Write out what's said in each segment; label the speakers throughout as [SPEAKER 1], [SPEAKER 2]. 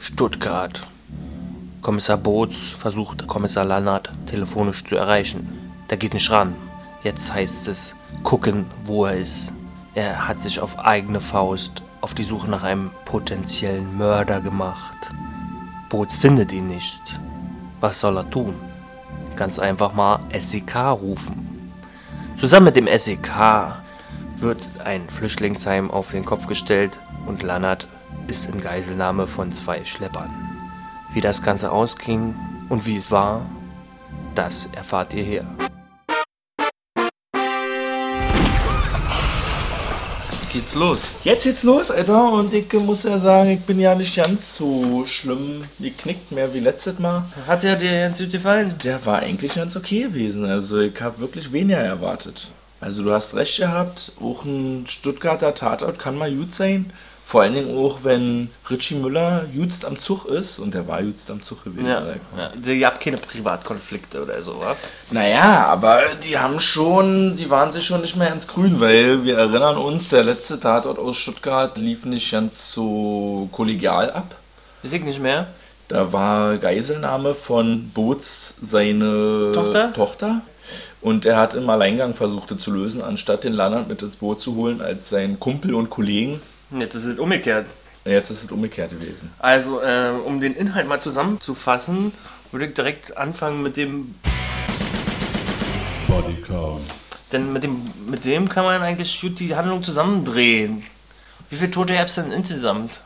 [SPEAKER 1] Stuttgart. Kommissar Boots versucht Kommissar Lannert telefonisch zu erreichen. Der geht nicht ran. Jetzt heißt es gucken, wo er ist. Er hat sich auf eigene Faust auf die Suche nach einem potenziellen Mörder gemacht. Boots findet ihn nicht. Was soll er tun? Ganz einfach mal SEK rufen. Zusammen mit dem SEK wird ein Flüchtlingsheim auf den Kopf gestellt und Lannert ist in Geiselnahme von zwei Schleppern. Wie das Ganze ausging und wie es war, das erfahrt ihr hier.
[SPEAKER 2] Geht's los?
[SPEAKER 3] Jetzt geht's los, Alter, und ich muss ja sagen, ich bin ja nicht ganz so schlimm geknickt mehr wie letztes Mal.
[SPEAKER 2] Hat ja dir ganz gut gefallen?
[SPEAKER 3] Der war eigentlich ganz okay gewesen. Also ich habe wirklich weniger erwartet. Also du hast recht gehabt, auch ein Stuttgarter Tatort kann mal gut sein. Vor allen Dingen auch, wenn Richie Müller jutzt am Zug ist, und der war jutzt am Zug gewesen.
[SPEAKER 2] Ja. Ja. Ihr habt keine Privatkonflikte oder so, wa?
[SPEAKER 3] Naja, aber die haben schon, die waren sich schon nicht mehr ins Grün, weil wir erinnern uns, der letzte Tatort aus Stuttgart lief nicht ganz so kollegial ab.
[SPEAKER 2] Weiß ich nicht mehr.
[SPEAKER 3] Da war Geiselnahme von Boots seine
[SPEAKER 2] Tochter?
[SPEAKER 3] Tochter. Und er hat im Alleingang versucht zu lösen, anstatt den Lannert mit ins Boot zu holen als sein Kumpel und Kollegen.
[SPEAKER 2] Jetzt ist es umgekehrt.
[SPEAKER 3] Jetzt ist es umgekehrt gewesen.
[SPEAKER 2] Also, äh, um den Inhalt mal zusammenzufassen, würde ich direkt anfangen mit dem.
[SPEAKER 4] Bodycount.
[SPEAKER 2] Denn mit dem, mit dem kann man eigentlich gut die Handlung zusammendrehen. Wie viele Tote gab es denn insgesamt?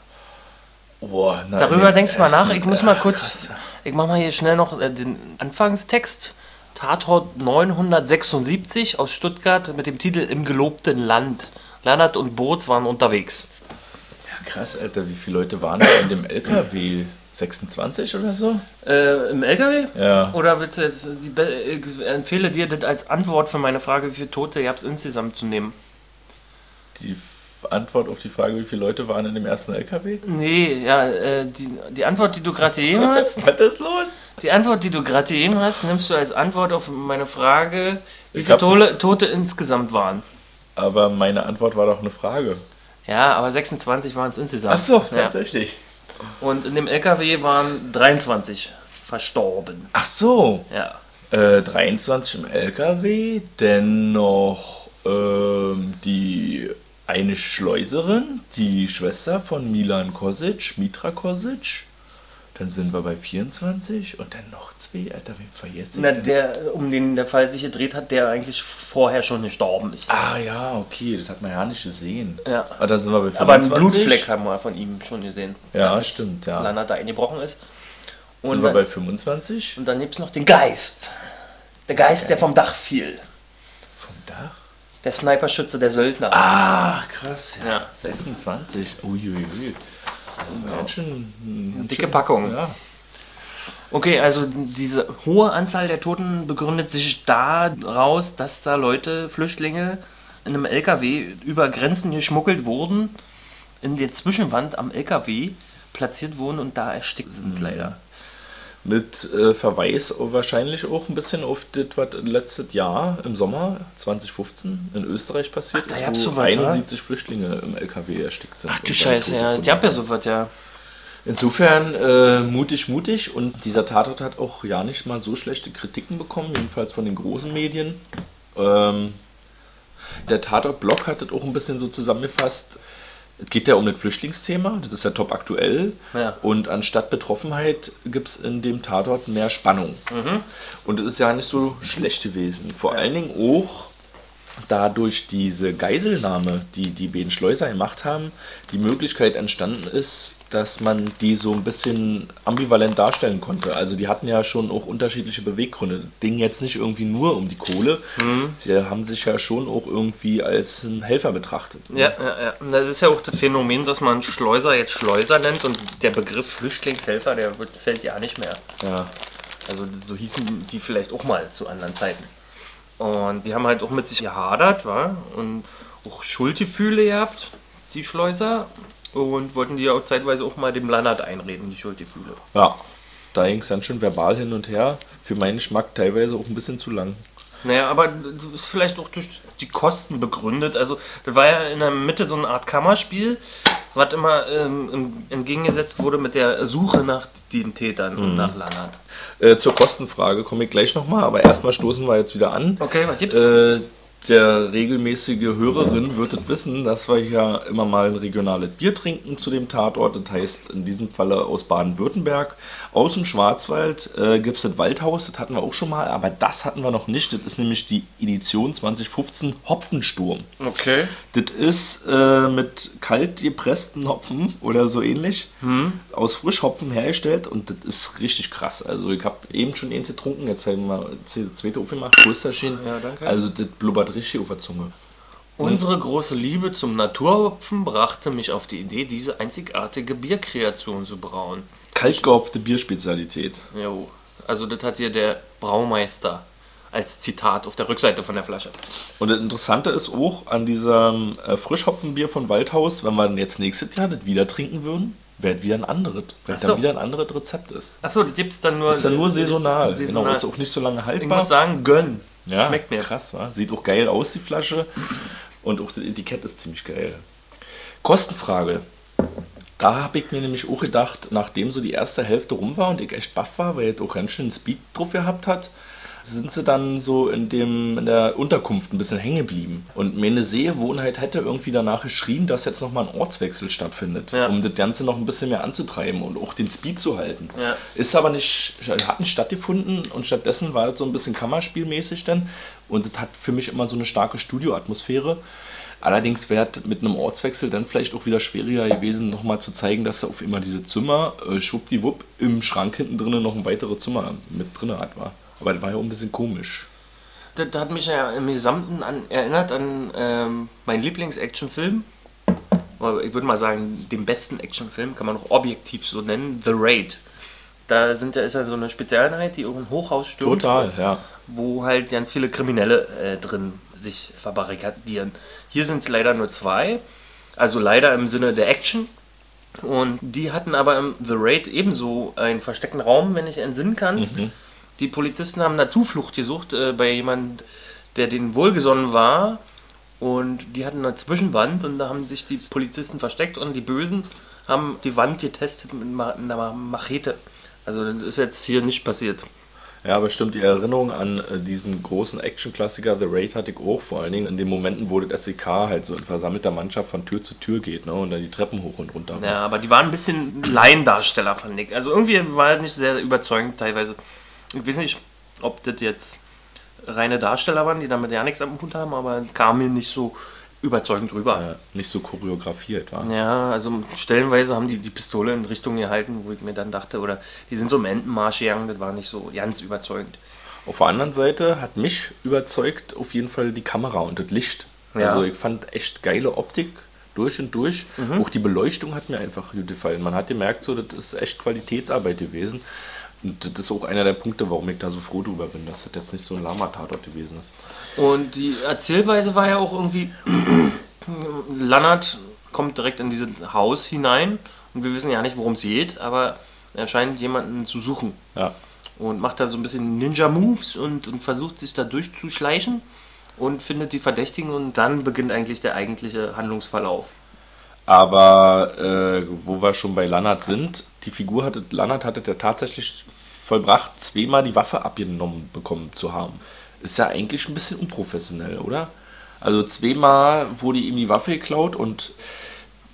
[SPEAKER 3] Oh, na,
[SPEAKER 2] Darüber denkst du mal nach. Ich muss mal kurz.
[SPEAKER 3] krass.
[SPEAKER 2] Ich mach mal hier schnell noch äh, den Anfangstext. Tatort 976 aus Stuttgart mit dem Titel Im gelobten Land. Lannert und Boots waren unterwegs.
[SPEAKER 3] Krass, Alter, wie viele Leute waren da in dem LKW? 26 oder so?
[SPEAKER 2] Äh, Im LKW?
[SPEAKER 3] Ja.
[SPEAKER 2] Oder willst du jetzt, ich empfehle dir das als Antwort für meine Frage, wie viele Tote gab es insgesamt zu nehmen?
[SPEAKER 3] Die Antwort auf die Frage, wie viele Leute waren in dem ersten LKW?
[SPEAKER 2] Nee, ja, äh, die, die Antwort, die du gerade gegeben hast,
[SPEAKER 3] Was ist los?
[SPEAKER 2] die Antwort, die du gerade gegeben hast, nimmst du als Antwort auf meine Frage, wie
[SPEAKER 3] Ich
[SPEAKER 2] viele Tote, Tote insgesamt waren.
[SPEAKER 3] Aber meine Antwort war doch eine Frage.
[SPEAKER 2] Ja, aber 26 waren es insgesamt.
[SPEAKER 3] Ach so,
[SPEAKER 2] ja.
[SPEAKER 3] tatsächlich.
[SPEAKER 2] Und in dem LKW waren 23 verstorben.
[SPEAKER 3] Ach so.
[SPEAKER 2] Ja.
[SPEAKER 3] Äh, 23 im LKW, dennoch ähm, die eine Schleuserin, die Schwester von Milan Kosic, Mitra Kosic. Dann sind wir bei 24 und dann noch zwei. Alter, wen vergesse ich?
[SPEAKER 2] Na,
[SPEAKER 3] denn?
[SPEAKER 2] der, um den der Fall sich gedreht hat, der eigentlich vorher schon gestorben ist.
[SPEAKER 3] ah ja, okay, das hat man ja nicht gesehen.
[SPEAKER 2] Ja.
[SPEAKER 3] Aber dann sind wir bei 25.
[SPEAKER 2] Aber einen Blutfleck haben wir von ihm schon gesehen.
[SPEAKER 3] Ja, stimmt, ja.
[SPEAKER 2] Lannert da eingebrochen ist.
[SPEAKER 3] Sind
[SPEAKER 2] Und
[SPEAKER 3] wir
[SPEAKER 2] dann,
[SPEAKER 3] bei 25?
[SPEAKER 2] und dann gibt es noch den Geist. Der Geist, der vom Dach fiel.
[SPEAKER 3] Vom Dach?
[SPEAKER 2] Der Sniperschütze, der Söldner.
[SPEAKER 3] Ach, krass. Ja.
[SPEAKER 2] Ja.
[SPEAKER 3] 26. Uiuiui. Also ganz schön,
[SPEAKER 2] Eine dicke Packung.
[SPEAKER 3] Ja.
[SPEAKER 2] Okay, also diese hohe Anzahl der Toten begründet sich daraus, dass da Leute, Flüchtlinge, in einem LKW über Grenzen geschmuggelt wurden, in der Zwischenwand am LKW platziert wurden und da erstickt sind leider.
[SPEAKER 3] Mit äh, Verweis wahrscheinlich auch ein bisschen auf das, was letztes Jahr im Sommer 2015 in Österreich passiert
[SPEAKER 2] Ach, da
[SPEAKER 3] ist, wo
[SPEAKER 2] so was,
[SPEAKER 3] 71 Flüchtlinge im LKW erstickt sind.
[SPEAKER 2] Ach du Scheiße, ja, die haben ja sowas, ja.
[SPEAKER 3] Insofern äh, mutig, mutig und dieser Tatort hat auch ja nicht mal so schlechte Kritiken bekommen, jedenfalls von den großen Medien. Ähm, der Tatort-Blog hat das auch ein bisschen so zusammengefasst. Es geht ja um das Flüchtlingsthema, das ist ja top aktuell.
[SPEAKER 2] Ja.
[SPEAKER 3] Und anstatt Betroffenheit gibt es in dem Tatort mehr Spannung. Und es ist ja nicht so schlecht gewesen. Vor allen Dingen auch dadurch diese Geiselnahme, die die beiden Schleuser gemacht haben, die Möglichkeit entstanden ist, dass man die so ein bisschen ambivalent darstellen konnte. Also die hatten ja schon auch unterschiedliche Beweggründe. Ding jetzt nicht irgendwie nur um die Kohle. Sie haben sich ja schon auch irgendwie als ein Helfer betrachtet.
[SPEAKER 2] Ja, ja, ja. Und Das ist ja auch das Phänomen, dass man Schleuser jetzt Schleuser nennt und der Begriff Flüchtlingshelfer, der wird, fällt ja nicht mehr.
[SPEAKER 3] Ja.
[SPEAKER 2] Also so hießen die vielleicht auch mal zu anderen Zeiten. Und die haben halt auch mit sich gehadert, war und auch Schuldgefühle gehabt, die Schleuser. Und wollten die auch zeitweise auch mal dem Lannert einreden, die Schuldgefühle.
[SPEAKER 3] Ja. Da ging es dann schon verbal hin und her. Für meinen Geschmack teilweise auch ein bisschen zu lang.
[SPEAKER 2] Naja, aber das ist vielleicht auch durch die Kosten begründet. Also, das war ja in der Mitte so eine Art Kammerspiel. was immer ähm, entgegengesetzt wurde mit der Suche nach den Tätern und nach Lannert.
[SPEAKER 3] Äh, zur Kostenfrage komme ich gleich nochmal, aber erstmal stoßen wir jetzt wieder an.
[SPEAKER 2] Okay, was gibt's?
[SPEAKER 3] Äh, der regelmäßige Hörerin wird es wissen, dass wir hier immer mal ein regionales Bier trinken zu dem Tatort. Das heißt in diesem Falle aus Baden-Württemberg. Aus dem Schwarzwald äh, gibt es das Waldhaus, das hatten wir auch schon mal, aber das hatten wir noch nicht. Das ist nämlich die Edition 2015 Hopfensturm.
[SPEAKER 2] Okay.
[SPEAKER 3] Das ist äh, mit kalt gepressten Hopfen oder so ähnlich aus Frischhopfen hergestellt und das ist richtig krass. Also ich habe eben schon eins getrunken, jetzt haben wir das zweite aufgemacht, Prösterchen.
[SPEAKER 2] Ja, danke.
[SPEAKER 3] Also das blubbert richtig auf der Zunge.
[SPEAKER 2] Unsere große Liebe zum Naturhopfen brachte mich auf die Idee, diese einzigartige Bierkreation zu brauen.
[SPEAKER 3] Kalt gehopfte Bierspezialität.
[SPEAKER 2] Jo. Also das hat hier der Braumeister als Zitat auf der Rückseite von der Flasche.
[SPEAKER 3] Und das Interessante ist auch an diesem äh, Frischhopfenbier von Waldhaus, wenn wir jetzt nächstes Jahr das wieder trinken würden, wäre wieder ein anderes, weil
[SPEAKER 2] so.
[SPEAKER 3] dann wieder ein anderes Rezept ist.
[SPEAKER 2] Achso, das gibt's dann nur.
[SPEAKER 3] Ist dann nur saisonal.
[SPEAKER 2] saisonal.
[SPEAKER 3] Genau, ist auch nicht so lange
[SPEAKER 2] ich
[SPEAKER 3] haltbar.
[SPEAKER 2] muss sagen, gönn.
[SPEAKER 3] Ja,
[SPEAKER 2] Schmeckt mir.
[SPEAKER 3] Krass, wa? Sieht auch geil aus, die Flasche. Und auch das Etikett ist ziemlich geil. Kostenfrage. Da habe ich mir nämlich auch gedacht, nachdem so die erste Hälfte rum war und ich echt baff war, weil es auch ganz schön Speed drauf gehabt hat, sind sie dann so in, dem, in der Unterkunft ein bisschen hängen geblieben. Und meine Sehgewohnheit hätte irgendwie danach geschrien, dass jetzt nochmal ein Ortswechsel stattfindet,
[SPEAKER 2] Ja.
[SPEAKER 3] um das Ganze noch ein bisschen mehr anzutreiben und auch den Speed zu halten.
[SPEAKER 2] Ja.
[SPEAKER 3] Ist aber nicht, hat nicht stattgefunden und stattdessen war das so ein bisschen Kammerspielmäßig dann und das hat für mich immer so eine starke Studioatmosphäre. Allerdings wäre es mit einem Ortswechsel dann vielleicht auch wieder schwieriger gewesen, nochmal zu zeigen, dass er auf immer diese Zimmer, äh, schwuppdiwupp, im Schrank hinten drinnen noch ein weiteres Zimmer mit drin hat. War. Aber das war ja auch ein bisschen komisch.
[SPEAKER 2] Das hat mich ja im Gesamten an, erinnert an ähm, meinen Lieblings-Actionfilm. Ich würde mal sagen, den besten Actionfilm kann man auch objektiv so nennen: The Raid. Da sind ja, ist ja so eine Spezialeinheit, die irgendein Hochhaus stürmt.
[SPEAKER 3] Total, ja.
[SPEAKER 2] Wo halt ganz viele Kriminelle äh, drin sich verbarrikadieren. Hier sind es leider nur zwei. Also leider im Sinne der Action. Und die hatten aber im The Raid ebenso einen versteckten Raum, wenn ich entsinnen kannst. Die Polizisten haben da Zuflucht gesucht äh, bei jemand, der denen wohlgesonnen war. Und die hatten eine Zwischenwand und da haben sich die Polizisten versteckt und die Bösen haben die Wand getestet mit einer Machete. Also das ist jetzt hier nicht passiert.
[SPEAKER 3] Ja, aber stimmt, die Erinnerung an äh, diesen großen Action-Klassiker The Raid hatte ich auch, vor allen Dingen in den Momenten, wo das SEK halt so in versammelter Mannschaft von Tür zu Tür geht ne, und dann die Treppen hoch und runter.
[SPEAKER 2] Ja, aber die waren ein bisschen Laiendarsteller, fand ich. Also irgendwie war das nicht sehr überzeugend teilweise. Ich weiß nicht, ob das jetzt reine Darsteller waren, die damit ja nichts am Hut haben, aber kam mir nicht so überzeugend rüber.
[SPEAKER 3] Ja, nicht so choreografiert, war.
[SPEAKER 2] Ja, also stellenweise haben die die Pistole in Richtung gehalten, wo ich mir dann dachte, oder die sind so im Entenmarsch gegangen, das war nicht so ganz überzeugend.
[SPEAKER 3] Auf der anderen Seite hat mich überzeugt auf jeden Fall die Kamera und das Licht.
[SPEAKER 2] Ja.
[SPEAKER 3] Also ich fand echt geile Optik durch und durch. Auch die Beleuchtung hat mir einfach gut gefallen. Man hat gemerkt, so, das ist echt Qualitätsarbeit gewesen. Und das ist auch einer der Punkte, warum ich da so froh drüber bin, dass das jetzt nicht so ein Lama-Tatort gewesen ist.
[SPEAKER 2] Und die Erzählweise war ja auch irgendwie, Lannert kommt direkt in dieses Haus hinein und wir wissen ja nicht, worum es geht, aber er scheint jemanden zu suchen
[SPEAKER 3] Ja.
[SPEAKER 2] und macht da so ein bisschen Ninja-Moves und, und versucht sich da durchzuschleichen und findet die Verdächtigen und dann beginnt eigentlich der eigentliche Handlungsverlauf.
[SPEAKER 3] Aber äh, wo wir schon bei Lannert sind, die Figur hatte, Lannert hatte ja tatsächlich vollbracht, zweimal die Waffe abgenommen bekommen zu haben. Ist ja eigentlich ein bisschen unprofessionell, oder? Also zweimal wurde ihm die Waffe geklaut und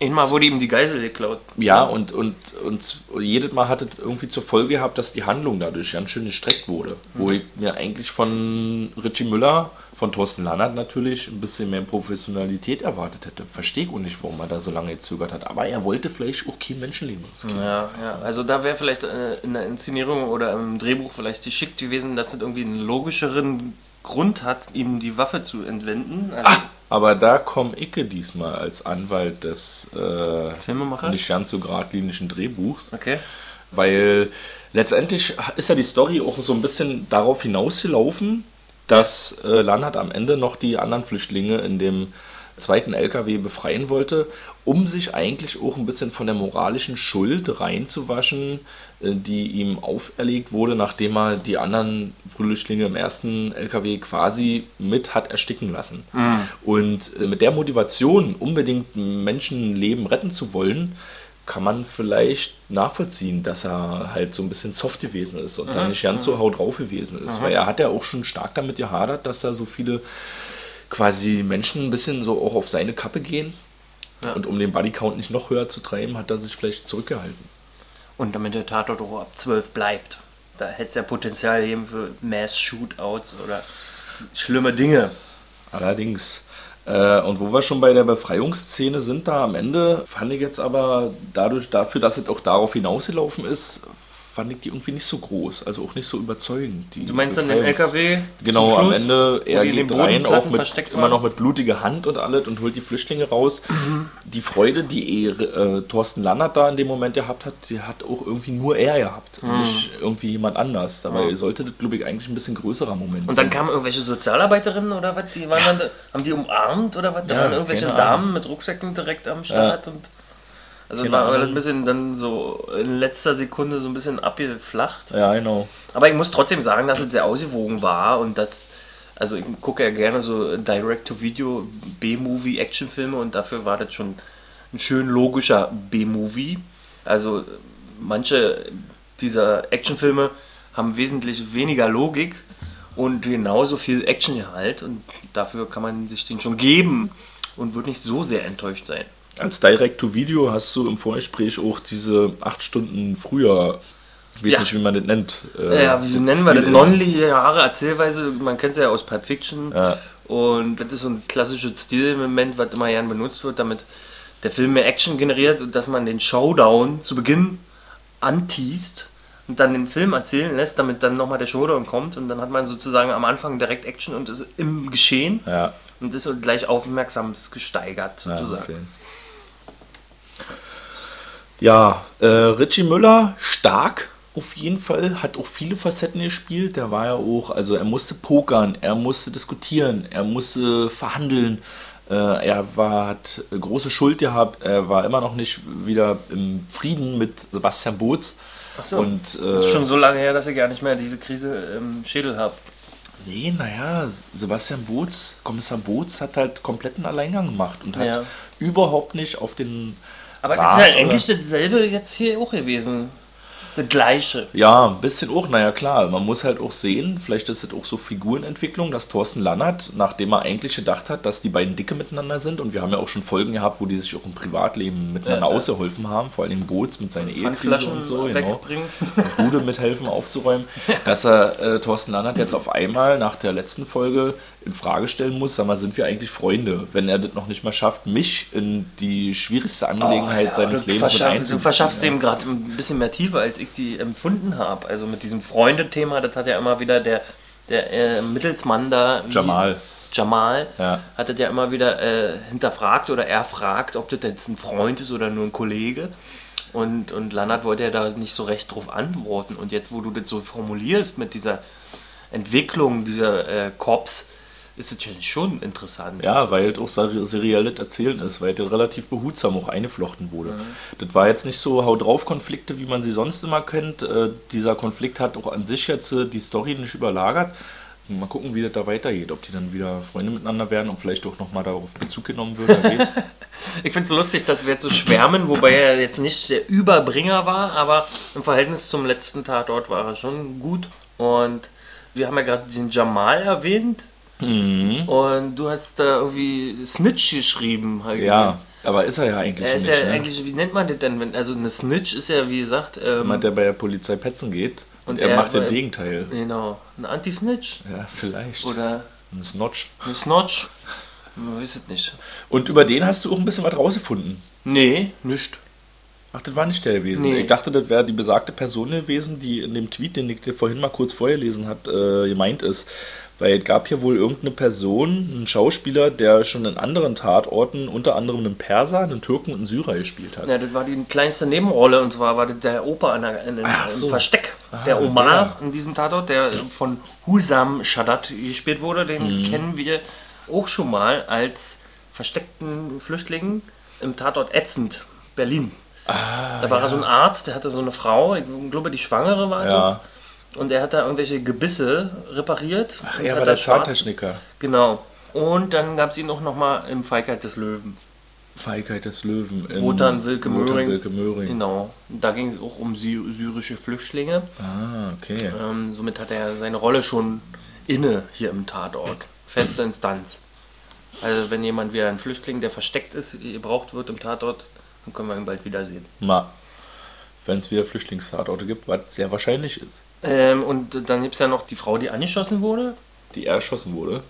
[SPEAKER 2] Einmal wurde ihm die Geisel geklaut.
[SPEAKER 3] ja, und, und, und jedes Mal hat es irgendwie zur Folge gehabt, dass die Handlung dadurch ganz schön gestreckt wurde. Wo ich mir eigentlich von Richie Müller, von Thorsten Lannert natürlich, ein bisschen mehr Professionalität erwartet hätte. Verstehe ich auch nicht, warum er da so lange gezögert hat. Aber er wollte vielleicht auch kein Menschenleben riskieren.
[SPEAKER 2] Ja, ja. Also da wäre vielleicht äh, in der Inszenierung oder im Drehbuch vielleicht geschickt gewesen, dass es irgendwie einen logischeren Grund hat, ihm die Waffe zu entwenden. Also,
[SPEAKER 3] Aber da komme ich diesmal als Anwalt des äh, nicht ganz so geradlinischen Drehbuchs.
[SPEAKER 2] Okay.
[SPEAKER 3] Weil letztendlich ist ja die Story auch so ein bisschen darauf hinausgelaufen, dass äh, Lannert am Ende noch die anderen Flüchtlinge in dem zweiten LKW befreien wollte, um sich eigentlich auch ein bisschen von der moralischen Schuld reinzuwaschen, äh, die ihm auferlegt wurde, nachdem er die anderen Flüchtlinge im ersten LKW quasi mit hat ersticken lassen. Und äh, mit der Motivation, unbedingt Menschenleben retten zu wollen, kann man vielleicht nachvollziehen, dass er halt so ein bisschen soft gewesen ist und dann nicht ganz so haut drauf gewesen ist. Weil er hat ja auch schon stark damit gehadert, dass da so viele quasi Menschen ein bisschen so auch auf seine Kappe gehen.
[SPEAKER 2] Ja.
[SPEAKER 3] Und um den Bodycount nicht noch höher zu treiben, hat er sich vielleicht zurückgehalten.
[SPEAKER 2] Und damit der Tatort auch ab 12 bleibt. Da hätte es ja Potenzial eben für Mass-Shootouts oder schlimme Dinge.
[SPEAKER 3] Allerdings. Äh, und wo wir schon bei der Befreiungsszene sind, da am Ende fand ich jetzt aber dadurch, dafür, dass es auch darauf hinausgelaufen ist, fand ich die irgendwie nicht so groß, also auch nicht so überzeugend. Die
[SPEAKER 2] Du meinst dann den LKW?
[SPEAKER 3] Genau,
[SPEAKER 2] zum
[SPEAKER 3] am
[SPEAKER 2] Schluss,
[SPEAKER 3] Ende, er geht rein, auch mit, immer noch mit blutiger Hand und alles und holt die Flüchtlinge raus. Die Freude, die äh, Thorsten Lannert da in dem Moment gehabt hat, die hat auch irgendwie nur er gehabt,
[SPEAKER 2] Mhm.
[SPEAKER 3] nicht irgendwie jemand anders. Dabei sollte das, glaube ich, eigentlich ein bisschen größerer Moment
[SPEAKER 2] Und dann kamen irgendwelche Sozialarbeiterinnen oder was? Die waren dann, da- haben die umarmt oder was? Da
[SPEAKER 3] Ja,
[SPEAKER 2] waren irgendwelche Damen mit Rucksäcken direkt am Start und. Also
[SPEAKER 3] Keine
[SPEAKER 2] war ein bisschen dann so in letzter Sekunde so ein bisschen abgeflacht.
[SPEAKER 3] Ja, genau.
[SPEAKER 2] Aber ich muss trotzdem sagen, dass es sehr ausgewogen war und dass, also ich gucke ja gerne so Direct-to-Video B-Movie Actionfilme und dafür war das schon ein schön logischer B-Movie. Also manche dieser Actionfilme haben wesentlich weniger Logik und genauso viel Actiongehalt und dafür kann man sich den schon geben und wird nicht so sehr enttäuscht sein.
[SPEAKER 3] Als Direct-to-Video hast du im Vorgespräch auch diese acht Stunden früher, ich weiß
[SPEAKER 2] Ja.
[SPEAKER 3] nicht, wie man das nennt. äh,
[SPEAKER 2] Ja, wie nennen wir das? Non-lineare Erzählweise, man kennt es ja aus Pulp Fiction.
[SPEAKER 3] Ja.
[SPEAKER 2] Und das ist so ein klassisches Stilelement, was immer gern benutzt wird, damit der Film mehr Action generiert und dass man den Showdown zu Beginn anteast und dann den Film erzählen lässt, damit dann nochmal der Showdown kommt und dann hat man sozusagen am Anfang direkt Action und ist im Geschehen
[SPEAKER 3] Ja,
[SPEAKER 2] und ist so gleich aufmerksams gesteigert
[SPEAKER 3] ja,
[SPEAKER 2] sozusagen.
[SPEAKER 3] okay. Ja, äh, Richie Müller, stark auf jeden Fall, hat auch viele Facetten gespielt. Der war ja auch, also er musste pokern, er musste diskutieren, er musste verhandeln. Äh, er war, hat große Schuld gehabt, er war immer noch nicht wieder im Frieden mit Sebastian Boots.
[SPEAKER 2] Achso,
[SPEAKER 3] Und,
[SPEAKER 2] das
[SPEAKER 3] äh,
[SPEAKER 2] ist schon so lange her, dass ich gar nicht mehr diese Krise im Schädel habe.
[SPEAKER 3] Nee, naja, Sebastian Boots, Kommissar Boots hat halt kompletten Alleingang gemacht und hat
[SPEAKER 2] Ja.
[SPEAKER 3] überhaupt nicht auf den.
[SPEAKER 2] Aber
[SPEAKER 3] Rat
[SPEAKER 2] ist ja
[SPEAKER 3] oder-
[SPEAKER 2] eigentlich dasselbe jetzt hier auch gewesen. Das gleiche.
[SPEAKER 3] Ja, ein bisschen auch, naja klar, man muss halt auch sehen, vielleicht ist es auch so Figurenentwicklung, dass Thorsten Lannert, nachdem er eigentlich gedacht hat, dass die beiden Dicke miteinander sind und wir haben ja auch schon Folgen gehabt, wo die sich auch im Privatleben miteinander
[SPEAKER 2] Ja, ja.
[SPEAKER 3] ausgeholfen haben, vor allem Boots mit seiner Ehekrise
[SPEAKER 2] Pfandflaschen
[SPEAKER 3] und so, genau. Bude mithelfen aufzuräumen, dass er äh, Thorsten Lannert jetzt auf einmal nach der letzten Folge in Frage stellen muss, sag mal, sind wir eigentlich Freunde, wenn er das noch nicht mal schafft, mich in die schwierigste Angelegenheit seines
[SPEAKER 2] Oh, du,
[SPEAKER 3] Lebens mit
[SPEAKER 2] verschaff, du
[SPEAKER 3] einzubeziehen,
[SPEAKER 2] verschaffst
[SPEAKER 3] ja.
[SPEAKER 2] dem gerade ein bisschen mehr Tiefe, als ich die empfunden habe. Also mit diesem Freundethema, das hat ja immer wieder der, der äh, Mittelsmann da.
[SPEAKER 3] Jamal.
[SPEAKER 2] Jamal
[SPEAKER 3] Ja.
[SPEAKER 2] hat das ja immer wieder äh, hinterfragt oder er fragt, ob das jetzt ein Freund ist oder nur ein Kollege. Und, und Lannert wollte ja da nicht so recht drauf antworten. Und jetzt, wo du das so formulierst mit dieser Entwicklung dieser äh, Cops, ist ja schon interessant.
[SPEAKER 3] Ja, weil es auch seri- serielles Erzählen ist, weil es relativ behutsam auch eingeflochten wurde. Das war jetzt nicht so Hau drauf Konflikte, wie man sie sonst immer kennt. Äh, dieser Konflikt hat auch an sich jetzt äh, die Story nicht überlagert. Mal gucken, wie das da weitergeht. Ob die dann wieder Freunde miteinander werden und vielleicht auch nochmal darauf Bezug genommen wird.
[SPEAKER 2] Ich finde es lustig, dass wir jetzt so schwärmen, wobei er jetzt nicht der Überbringer war, aber im Verhältnis zum letzten Tatort war er schon gut. Und wir haben ja gerade den Jamal erwähnt. Und du hast da irgendwie Snitch geschrieben. Halt
[SPEAKER 3] ja, aber ist er ja eigentlich
[SPEAKER 2] Er ist
[SPEAKER 3] nicht.
[SPEAKER 2] ja
[SPEAKER 3] ne?
[SPEAKER 2] eigentlich, wie nennt man das denn? Wenn, also eine Snitch ist ja, wie gesagt, ähm,
[SPEAKER 3] Jemand, der bei der Polizei petzen geht und,
[SPEAKER 2] Und
[SPEAKER 3] er,
[SPEAKER 2] er
[SPEAKER 3] macht das
[SPEAKER 2] bei-
[SPEAKER 3] Gegenteil.
[SPEAKER 2] genau, ein Anti-Snitch
[SPEAKER 3] Ja, vielleicht.
[SPEAKER 2] oder
[SPEAKER 3] ein Snotch.
[SPEAKER 2] eine Snotch. Man weiß es nicht.
[SPEAKER 3] Und über den hast du auch ein bisschen was rausgefunden.
[SPEAKER 2] Nee, nicht.
[SPEAKER 3] Ach, das war nicht der gewesen.
[SPEAKER 2] Nee.
[SPEAKER 3] Ich dachte, das wäre die besagte Person gewesen, die in dem Tweet, den ich dir vorhin mal kurz vorgelesen habe, äh, gemeint ist. Weil es gab hier wohl irgendeine Person, einen Schauspieler, der schon in anderen Tatorten, unter anderem einen Perser, einen Türken und einen Syrer gespielt hat.
[SPEAKER 2] Ja, das war die kleinste Nebenrolle und zwar war das der Opa in, der, in, in,
[SPEAKER 3] Ach
[SPEAKER 2] im
[SPEAKER 3] so.
[SPEAKER 2] Versteck.
[SPEAKER 3] Ah,
[SPEAKER 2] der Omar in diesem Tatort, der von Husam Shadat gespielt wurde, den
[SPEAKER 3] Mhm.
[SPEAKER 2] kennen wir auch schon mal als versteckten Flüchtlingen im Tatort Ätzend, Berlin.
[SPEAKER 3] Ah,
[SPEAKER 2] Da war er so ein Arzt, der hatte so eine Frau, ich glaube, die Schwangere war
[SPEAKER 3] Ja.
[SPEAKER 2] das. Und er hat da irgendwelche Gebisse repariert.
[SPEAKER 3] Ach, er war der Zahntechniker.
[SPEAKER 2] Genau. Und dann gab es ihn auch nochmal im Feigheit des Löwen.
[SPEAKER 3] Feigheit des Löwen. in
[SPEAKER 2] Wotan Wilke Möhring.
[SPEAKER 3] Wilke Möhring.
[SPEAKER 2] Genau. Da ging es auch um sy syrische Flüchtlinge.
[SPEAKER 3] Ah, okay.
[SPEAKER 2] Ähm, somit hat er seine Rolle schon inne hier im Tatort. Feste Instanz. Also wenn jemand wie ein Flüchtling, der versteckt ist, gebraucht wird im Tatort, dann können wir ihn bald wiedersehen.
[SPEAKER 3] Mal. Wenn es wieder Flüchtlingstatorte gibt, was sehr wahrscheinlich ist.
[SPEAKER 2] Ähm, und dann gibt es ja noch die Frau, die angeschossen wurde.
[SPEAKER 3] Die erschossen wurde.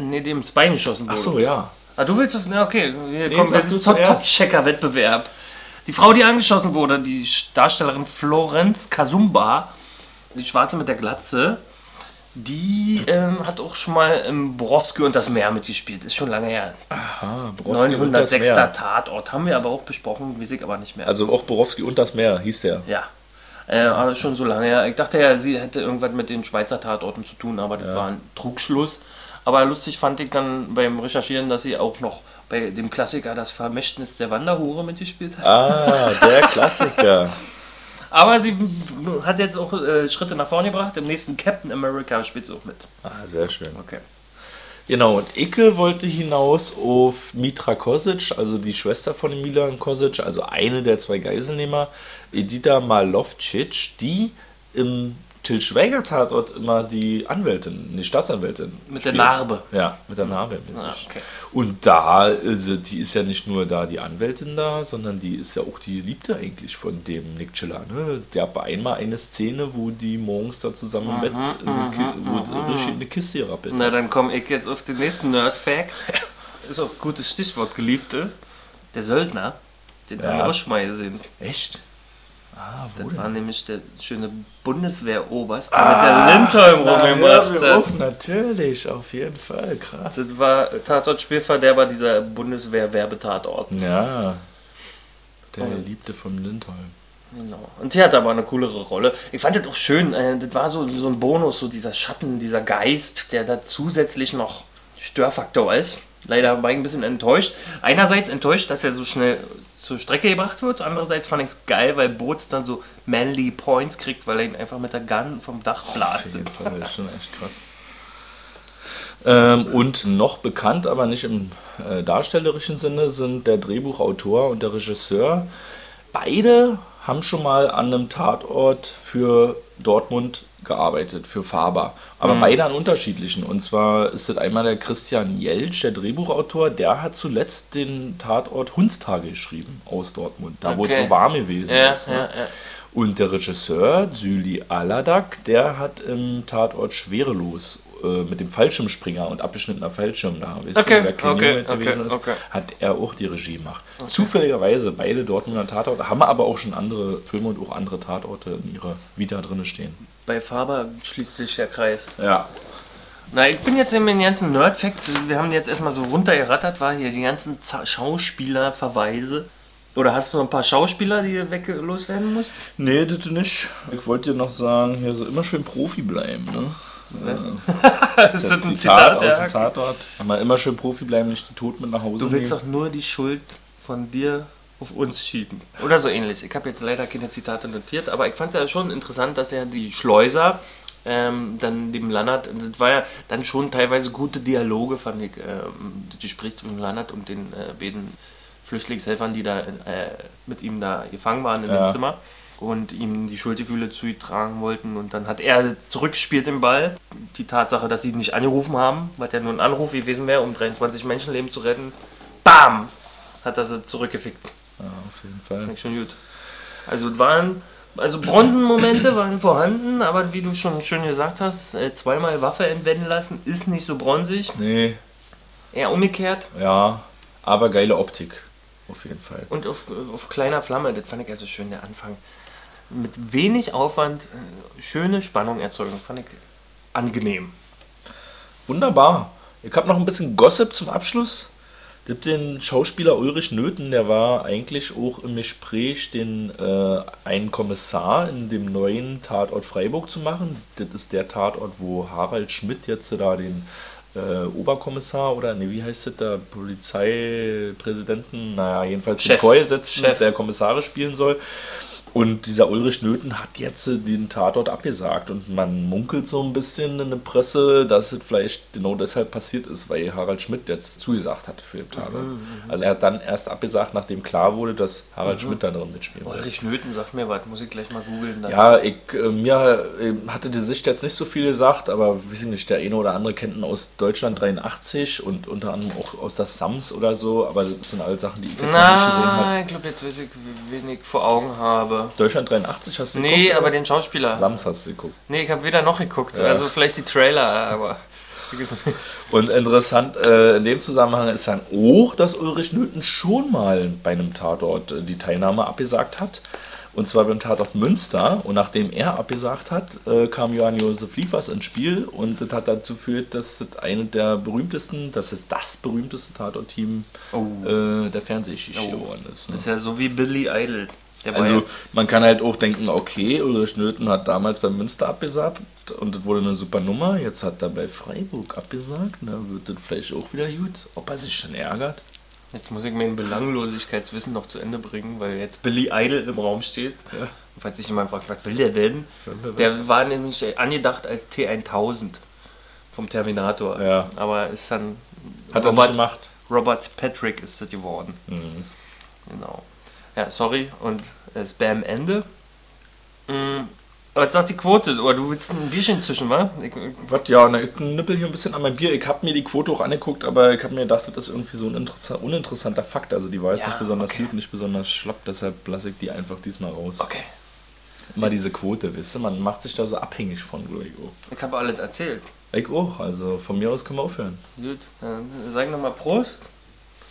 [SPEAKER 2] Ne, dem ins Bein geschossen wurde.
[SPEAKER 3] Ach so, ja.
[SPEAKER 2] Ah, du willst auf. Na, okay. Hier
[SPEAKER 3] Nee,
[SPEAKER 2] kommt
[SPEAKER 3] sag
[SPEAKER 2] jetzt
[SPEAKER 3] du
[SPEAKER 2] ein Top-
[SPEAKER 3] zuerst.
[SPEAKER 2] Top-Checker-Wettbewerb. Die Frau, die angeschossen wurde, die Darstellerin Florenz Kasumba, die Schwarze mit der Glatze, die ähm, hat auch schon mal im Borowski und das Meer mitgespielt. Ist schon lange her.
[SPEAKER 3] Aha, Borowski und das
[SPEAKER 2] 906.
[SPEAKER 3] Meer.
[SPEAKER 2] Tatort haben wir aber auch besprochen, weiß ich aber nicht mehr.
[SPEAKER 3] Also auch Borowski und das Meer hieß der.
[SPEAKER 2] ja. Äh, aber ist schon so lange her. Ich dachte ja, sie hätte irgendwas mit den Schweizer Tatorten zu tun, aber das war ein Trugschluss. Aber lustig fand ich dann beim Recherchieren, dass sie auch noch bei dem Klassiker Das Vermächtnis der Wanderhure mitgespielt hat.
[SPEAKER 3] Ah, der Klassiker.
[SPEAKER 2] Aber sie hat jetzt auch äh, Schritte nach vorne gebracht. Im nächsten Captain America spielt sie auch mit.
[SPEAKER 3] Ah, sehr schön.
[SPEAKER 2] Okay.
[SPEAKER 3] Genau, und Icke wollte hinaus auf Mitra Kosic, also die Schwester von Milan Kosic, also eine der zwei Geiselnehmer, Edita Malovcic, die im Till Schweiger Tatort immer die Anwältin, die Staatsanwältin.
[SPEAKER 2] Mit der
[SPEAKER 3] spielt.
[SPEAKER 2] Narbe.
[SPEAKER 3] Ja, mit der Narbe.
[SPEAKER 2] Ah, okay.
[SPEAKER 3] Und da, also die ist ja nicht nur da die Anwältin da, sondern die ist ja auch die Geliebte eigentlich von dem Nick Chiller. Ne? Der hat einmal eine Szene, wo die morgens da zusammen im Bett in eine, Ki in eine Kiste gerappelt
[SPEAKER 2] Na, dann komme ich jetzt auf den nächsten Nerd-Fact. Ist auch ein gutes Stichwort, Geliebte. Der Söldner, den
[SPEAKER 3] Ja.
[SPEAKER 2] wir auch schon mal gesehen.
[SPEAKER 3] Echt? Ah,
[SPEAKER 2] Das war nämlich der schöne Bundeswehroberst, der mit der Lindholm rumgemacht hat.
[SPEAKER 3] auf, natürlich, auf jeden Fall, krass.
[SPEAKER 2] Das war Tatort-Spielverderber dieser Bundeswehr-Werbetatort.
[SPEAKER 3] Ja, der
[SPEAKER 2] Oh.
[SPEAKER 3] Geliebte von Lindholm.
[SPEAKER 2] Genau. Und hier hat er aber eine coolere Rolle. Ich fand das auch schön. Äh, das war so, so ein Bonus, so dieser Schatten, dieser Geist, der da zusätzlich noch Störfaktor ist. Leider war ich ein bisschen enttäuscht. Einerseits enttäuscht, dass er so schnell zur Strecke gebracht wird. Andererseits fand ich es geil, weil Boots dann so manly Points kriegt, weil er ihn einfach mit der Gun vom Dach
[SPEAKER 3] Auf
[SPEAKER 2] blastet.
[SPEAKER 3] jeden Fall, das ist schon echt krass. Ähm, und noch bekannt, aber nicht im äh, darstellerischen Sinne, sind der Drehbuchautor und der Regisseur. Beide haben schon mal an einem Tatort für Dortmund gearbeitet, für Faber. Aber beide an unterschiedlichen. Und zwar ist das einmal der Christian Jeltsch, der Drehbuchautor, der hat zuletzt den Tatort Hundstage geschrieben aus Dortmund, da wo es
[SPEAKER 2] Okay.
[SPEAKER 3] so warm gewesen
[SPEAKER 2] Ja,
[SPEAKER 3] ist. Ne?
[SPEAKER 2] ja, ja.
[SPEAKER 3] Und der Regisseur, Süli Aladak, der hat im Tatort Schwerelos mit dem Fallschirmspringer und abgeschnittener Fallschirm da, weißt
[SPEAKER 2] Okay,
[SPEAKER 3] du, der
[SPEAKER 2] okay, okay,
[SPEAKER 3] gewesen ist,
[SPEAKER 2] okay.
[SPEAKER 3] hat er auch die Regie gemacht. Zufälligerweise beide Dortmunder Tatorte, haben aber auch schon andere Filme und auch andere Tatorte in ihrer Vita drin stehen.
[SPEAKER 2] Bei Faber schließt sich der Kreis.
[SPEAKER 3] Ja.
[SPEAKER 2] Na, ich bin jetzt in den ganzen Nerd-Facts, wir haben jetzt erstmal so runtergerattert, war hier die ganzen Schauspielerverweise. Oder hast du noch ein paar Schauspieler, die weg loswerden musst?
[SPEAKER 3] Nee, das nicht. Ich wollte dir noch sagen, hier so immer schön Profi bleiben, ne?
[SPEAKER 2] Das ist
[SPEAKER 3] Das
[SPEAKER 2] ein Zitat,
[SPEAKER 3] aus
[SPEAKER 2] ja.
[SPEAKER 3] dem Tatort. Mal immer schön Profi bleiben, nicht die Tod mit nach Hause
[SPEAKER 2] Du willst
[SPEAKER 3] nehmen.
[SPEAKER 2] doch nur die Schuld von dir auf uns schieben. Oder so ähnlich. Ich habe jetzt leider keine Zitate notiert, aber ich fand es ja schon interessant, dass er die Schleuser ähm, dann dem Lannert, das war ja dann schon teilweise gute Dialoge, fand ich, ähm, die Gespräche zwischen Lannert und den äh, beiden Flüchtlingshelfern, die da äh, mit ihm da gefangen waren in
[SPEAKER 3] Ja.
[SPEAKER 2] dem Zimmer und ihm die Schuldgefühle zutragen wollten und dann hat er zurückgespielt den Ball. Die Tatsache, dass sie ihn nicht angerufen haben, weil ja nur ein Anruf gewesen wäre, um 23 Menschenleben zu retten. BAM! Hat er sie zurückgefickt.
[SPEAKER 3] Ja, auf jeden Fall.
[SPEAKER 2] Fand ich schon gut. Also es waren, also Bronzenmomente waren vorhanden, aber wie du schon schön gesagt hast, äh, zweimal Waffe entwenden lassen ist nicht so bronzig.
[SPEAKER 3] Nee,
[SPEAKER 2] Eher umgekehrt
[SPEAKER 3] ja, aber geile Optik. Auf jeden Fall.
[SPEAKER 2] und auf, auf kleiner Flamme, das fand ich ja so schön, der Anfang. Mit wenig Aufwand äh, schöne Spannung erzeugen, fand ich angenehm.
[SPEAKER 3] Wunderbar. Ich habe noch ein bisschen Gossip zum Abschluss. Gibt den Schauspieler Ulrich Nöthen, der war eigentlich auch im Gespräch, den äh, einen Kommissar in dem neuen Tatort Freiburg zu machen. Das ist der Tatort, wo Harald Schmidt jetzt da den äh, Oberkommissar oder, nee, wie heißt das da, Polizeipräsidenten, naja, jedenfalls den
[SPEAKER 2] Chef.
[SPEAKER 3] Vorgesetzten,
[SPEAKER 2] Chef.
[SPEAKER 3] der Kommissare spielen soll. Und dieser Ulrich Nöthen hat jetzt äh, den Tatort abgesagt und man munkelt so ein bisschen in der Presse, dass es vielleicht genau deshalb passiert ist, weil Harald Schmidt jetzt zugesagt hat für den Tatort. Also er hat dann erst abgesagt, nachdem klar wurde, dass Harald Schmidt da drin mitspielen will.
[SPEAKER 2] Ulrich Nöthen sagt mir was, muss ich gleich mal googeln. dann.
[SPEAKER 3] Ja, ich, äh, mir äh, hatte die Sicht jetzt nicht so viel gesagt, aber ich nicht, der eine oder andere kennt ihn aus Deutschland 83 und unter anderem auch aus der Sams oder so, aber das sind alle Sachen, die ich jetzt noch nicht gesehen habe.
[SPEAKER 2] Na, ich glaube, jetzt weiß ich, wen ich vor Augen habe.
[SPEAKER 3] Deutschland 83 hast du
[SPEAKER 2] Nee,
[SPEAKER 3] geguckt?
[SPEAKER 2] aber den Schauspieler.
[SPEAKER 3] Sams hast du geguckt.
[SPEAKER 2] Nee, ich habe weder noch geguckt.
[SPEAKER 3] Ja.
[SPEAKER 2] Also vielleicht die Trailer, aber.
[SPEAKER 3] Und interessant äh, in dem Zusammenhang ist dann auch, dass Ulrich Nöthen schon mal bei einem Tatort äh, die Teilnahme abgesagt hat. Und zwar beim Tatort Münster. Und nachdem er abgesagt hat, äh, kam Johann Josef Liefers ins Spiel. Und das hat dazu geführt, dass es eine der berühmtesten, das ist das berühmteste Tatort-Team
[SPEAKER 2] Oh.
[SPEAKER 3] äh, der Fernsehgeschichte
[SPEAKER 2] Oh.
[SPEAKER 3] geworden ist. Ne?
[SPEAKER 2] Das ist ja so wie Billy Idol. Der
[SPEAKER 3] Also man kann halt auch denken, okay, Ulrich Nöthen hat damals bei Münster abgesagt und das wurde eine super Nummer. Jetzt hat er bei Freiburg abgesagt. Da wird das vielleicht auch wieder gut. Ob er sich schon ärgert?
[SPEAKER 2] jetzt muss ich mein Belanglosigkeitswissen noch zu Ende bringen, weil jetzt Billy Idol im Raum steht.
[SPEAKER 3] Ja.
[SPEAKER 2] Und falls sich jemand fragt, was will der denn? Der war nämlich angedacht als T1000 vom Terminator.
[SPEAKER 3] Ja.
[SPEAKER 2] Aber ist dann.
[SPEAKER 3] Hat er nicht
[SPEAKER 2] Robert,
[SPEAKER 3] gemacht.
[SPEAKER 2] Robert Patrick ist das geworden.
[SPEAKER 3] Mhm.
[SPEAKER 2] Genau. Ja, sorry. Und es ist beim Ende. Mm, Aber jetzt sagt die Quote, oder du willst ein Bierchen zwischen, wa?
[SPEAKER 3] Was, ja, na, ich nippel hier ein bisschen an mein Bier. Ich habe mir die Quote auch angeguckt, aber ich habe mir gedacht, das ist irgendwie so ein interessa- uninteressanter Fakt. Also die war jetzt
[SPEAKER 2] Ja,
[SPEAKER 3] nicht besonders
[SPEAKER 2] okay.
[SPEAKER 3] gut, nicht besonders schlapp, deshalb lasse ich die einfach diesmal raus.
[SPEAKER 2] okay.
[SPEAKER 3] Immer diese Quote, wisst ihr, man macht sich da so abhängig von, glaube ich auch.
[SPEAKER 2] Ich habe alles erzählt.
[SPEAKER 3] Ich auch, also von mir aus können wir aufhören.
[SPEAKER 2] Gut, dann sag nochmal Prost.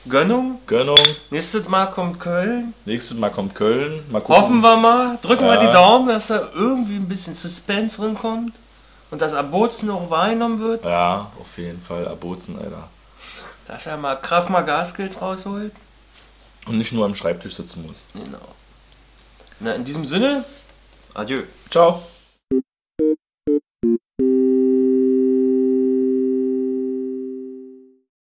[SPEAKER 2] Gönnung.
[SPEAKER 3] Gönnung,
[SPEAKER 2] Nächstes Mal kommt Köln.
[SPEAKER 3] nächstes Mal kommt Köln. Mal gucken.
[SPEAKER 2] Hoffen wir mal, drücken wir
[SPEAKER 3] Ja.
[SPEAKER 2] die Daumen, dass da irgendwie ein bisschen Suspense drin kommt. Und dass Abozen auch wahrgenommen wird.
[SPEAKER 3] Ja, auf jeden Fall Abozen, Alter.
[SPEAKER 2] Dass er mal Kraft mal Gaskills rausholt.
[SPEAKER 3] Und nicht nur am Schreibtisch sitzen muss.
[SPEAKER 2] Genau. Na, in diesem Sinne, adieu.
[SPEAKER 3] Ciao.